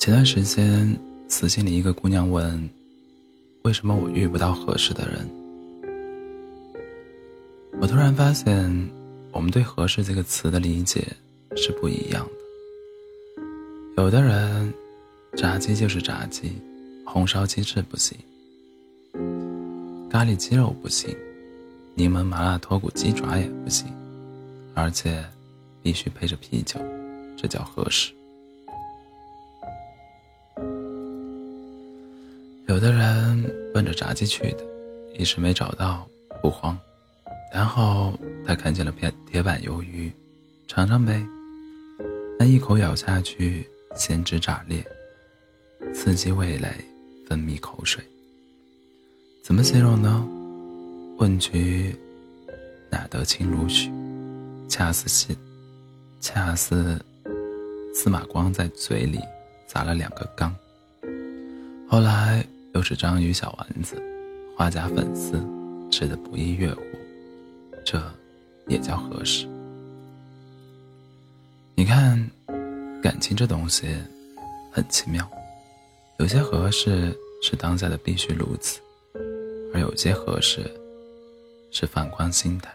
前段时间，私信里一个姑娘问：“为什么我遇不到合适的人？”我突然发现，我们对“合适”这个词的理解是不一样的。有的人，炸鸡就是炸鸡，红烧鸡翅不行，咖喱鸡肉不行，柠檬麻辣脱骨鸡爪也不行，而且必须配着啤酒，这叫合适。有的人奔着炸鸡去的，一时没找到不慌，然后他看见了片铁板鱿鱼，尝尝呗。那一口咬下去，鲜汁炸裂，刺激味蕾，分泌口水。怎么形容呢？问渠哪得清如许，恰似司恰似司马光在嘴里砸了两个缸。后来。又是章鱼小丸子，花甲粉丝，吃的不亦乐乎，这也叫合适。你看，感情这东西很奇妙，有些合适是当下的必须如此，而有些合适是放宽心态。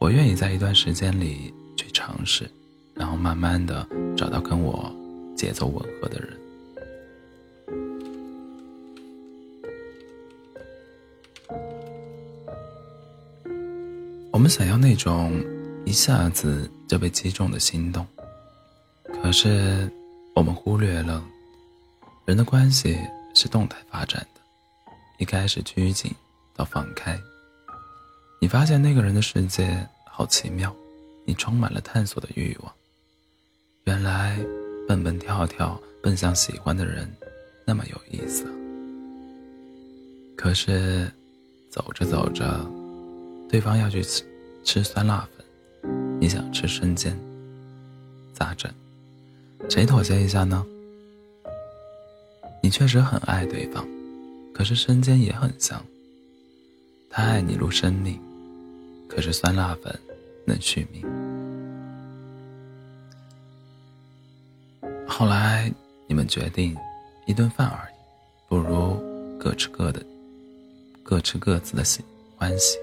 我愿意在一段时间里去尝试，然后慢慢的找到跟我节奏吻合的人。我们想要那种一下子就被击中的心动，可是我们忽略了，人的关系是动态发展的，一开始拘谨到放开，你发现那个人的世界好奇妙，你充满了探索的欲望。原来蹦蹦跳跳奔向喜欢的人那么有意思，可是走着走着。对方要去吃酸辣粉，你想吃生煎，咋整？谁妥协一下呢？你确实很爱对方，可是生煎也很香。他爱你如生命，可是酸辣粉能续命。后来你们决定，一顿饭而已，不如各吃各的，各吃各自的喜欢喜。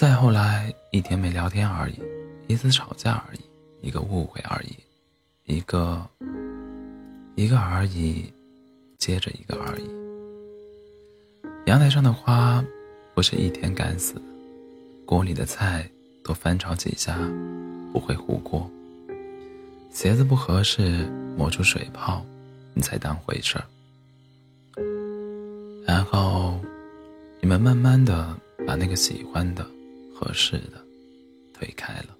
再后来，一天没聊天而已，一次吵架而已，一个误会而已，一个一个而已，接着一个而已。阳台上的花不是一天干死的，锅里的菜多翻炒几下不会糊锅。鞋子不合适，磨出水泡，你才当回事儿。然后，你们慢慢的把那个喜欢的。合适的，推开了。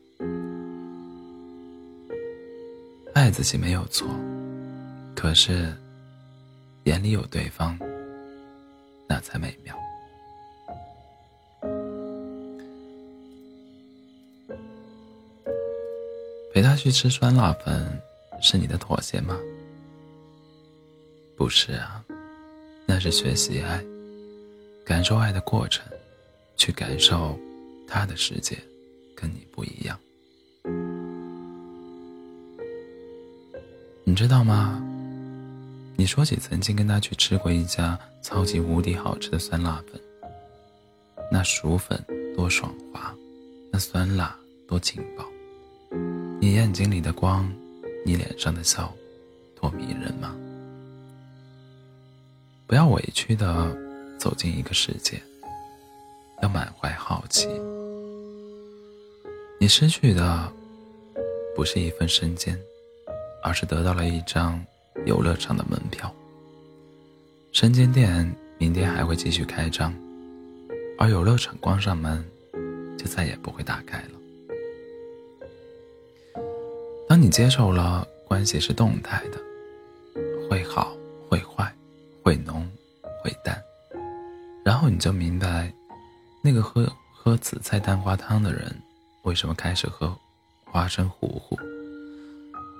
爱自己没有错，可是眼里有对方，那才美妙。陪他去吃酸辣粉，是你的妥协吗？不是啊，那是学习爱，感受爱的过程，去感受。他的世界跟你不一样，你知道吗？你说起曾经跟他去吃过一家超级无敌好吃的酸辣粉，那薯粉多爽滑，那酸辣多劲爆，你眼睛里的光，你脸上的笑，多迷人吗？不要委屈的走进一个世界，要满怀好奇。你失去的不是一份身兼，而是得到了一张游乐场的门票。生煎店明天还会继续开张，而游乐场关上门，就再也不会打开了。当你接受了关系是动态的，会好会坏，会浓会淡，然后你就明白，那个喝喝紫菜蛋花汤的人。为什么开始喝花生糊糊？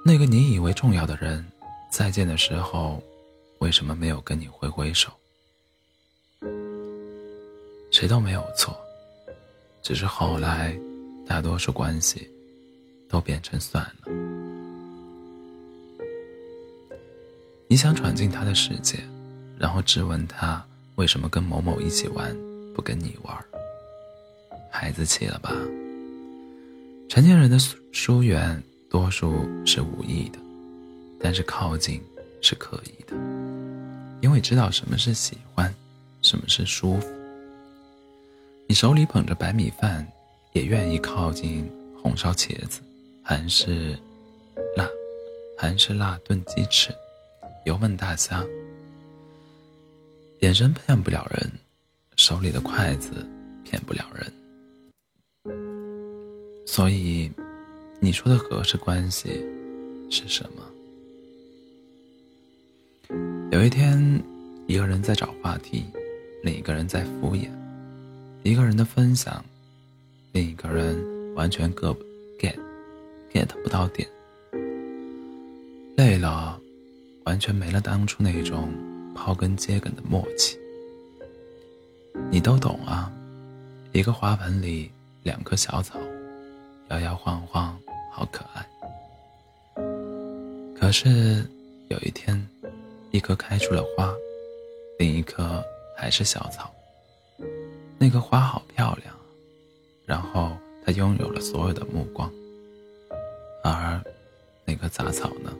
那个你以为重要的人，再见的时候，为什么没有跟你挥挥手？谁都没有错，只是后来，大多数关系都变成算了。你想闯进他的世界，然后质问他为什么跟某某一起玩，不跟你玩。孩子气了吧？成年人的疏远多数是无意的，但是靠近是可以的，因为知道什么是喜欢，什么是舒服。你手里捧着白米饭，也愿意靠近红烧茄子，韩式辣，韩式辣炖鸡翅，油焖大虾。眼神骗不了人，手里的筷子骗不了人。所以，你说的合适关系是什么？有一天，一个人在找话题，另一个人在敷衍；一个人的分享，另一个人完全 get get 不到点。累了，完全没了当初那种刨根接梗的默契。你都懂啊，一个花盆里两棵小草。摇摇晃晃，好可爱。可是有一天，一棵开出了花，另一棵还是小草。那棵花好漂亮，然后它拥有了所有的目光。而那棵杂草呢？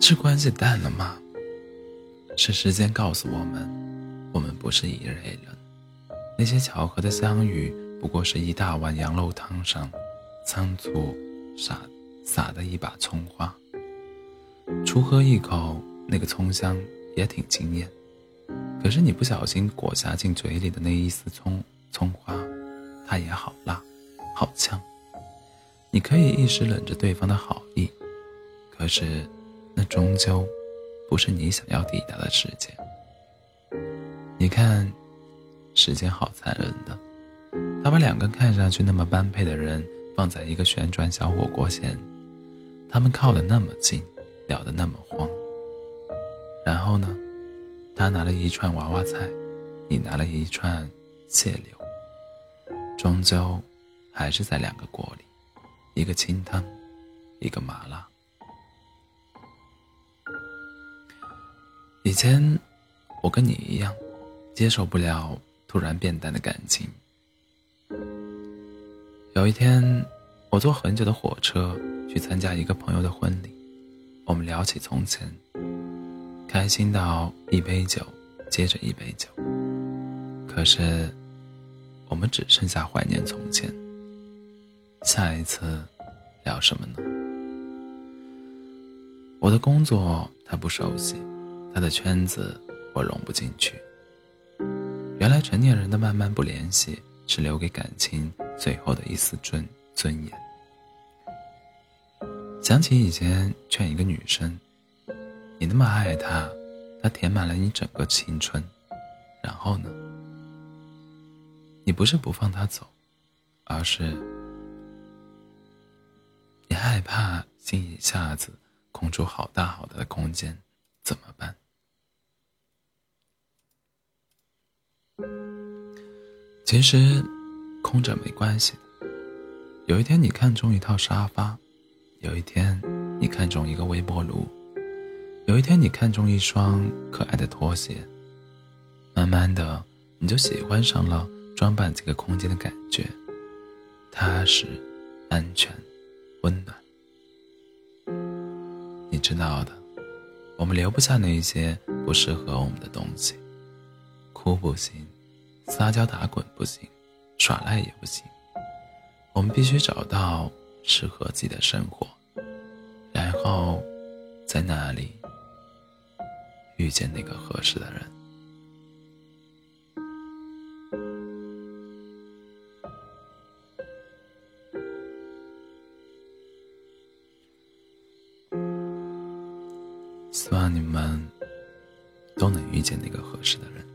是关系淡了吗？是时间告诉我们，我们不是一类人。那些巧合的相遇，不过是一大碗羊肉汤上，仓促撒撒的一把葱花。初喝一口，那个葱香也挺惊艳。可是你不小心裹挟进嘴里的那一丝葱葱花，它也好辣，好呛。你可以一时忍着对方的好意，可是，那终究不是你想要抵达的世界。你看。时间好残忍的，他把两个看上去那么般配的人放在一个旋转小火锅前，他们靠得那么近，聊得那么慌。然后呢，他拿了一串娃娃菜，你拿了一串蟹柳，终究还是在两个锅里，一个清汤，一个麻辣。以前我跟你一样，接受不了。突然变淡的感情。有一天，我坐很久的火车去参加一个朋友的婚礼，我们聊起从前，开心到一杯酒接着一杯酒。可是，我们只剩下怀念从前。下一次聊什么呢？我的工作他不熟悉，他的圈子我融不进去。原来成年人的慢慢不联系，是留给感情最后的一丝尊尊严。想起以前劝一个女生，你那么爱他，他填满了你整个青春，然后呢？你不是不放他走，而是你害怕心一下子空出好大好大的空间，怎么办？其实，空着没关系。有一天你看中一套沙发，有一天你看中一个微波炉，有一天你看中一双可爱的拖鞋。慢慢的，你就喜欢上了装扮这个空间的感觉，踏实、安全、温暖。你知道的，我们留不下那些不适合我们的东西，哭不行。撒娇打滚不行，耍赖也不行，我们必须找到适合自己的生活，然后在那里遇见那个合适的人。希望你们都能遇见那个合适的人。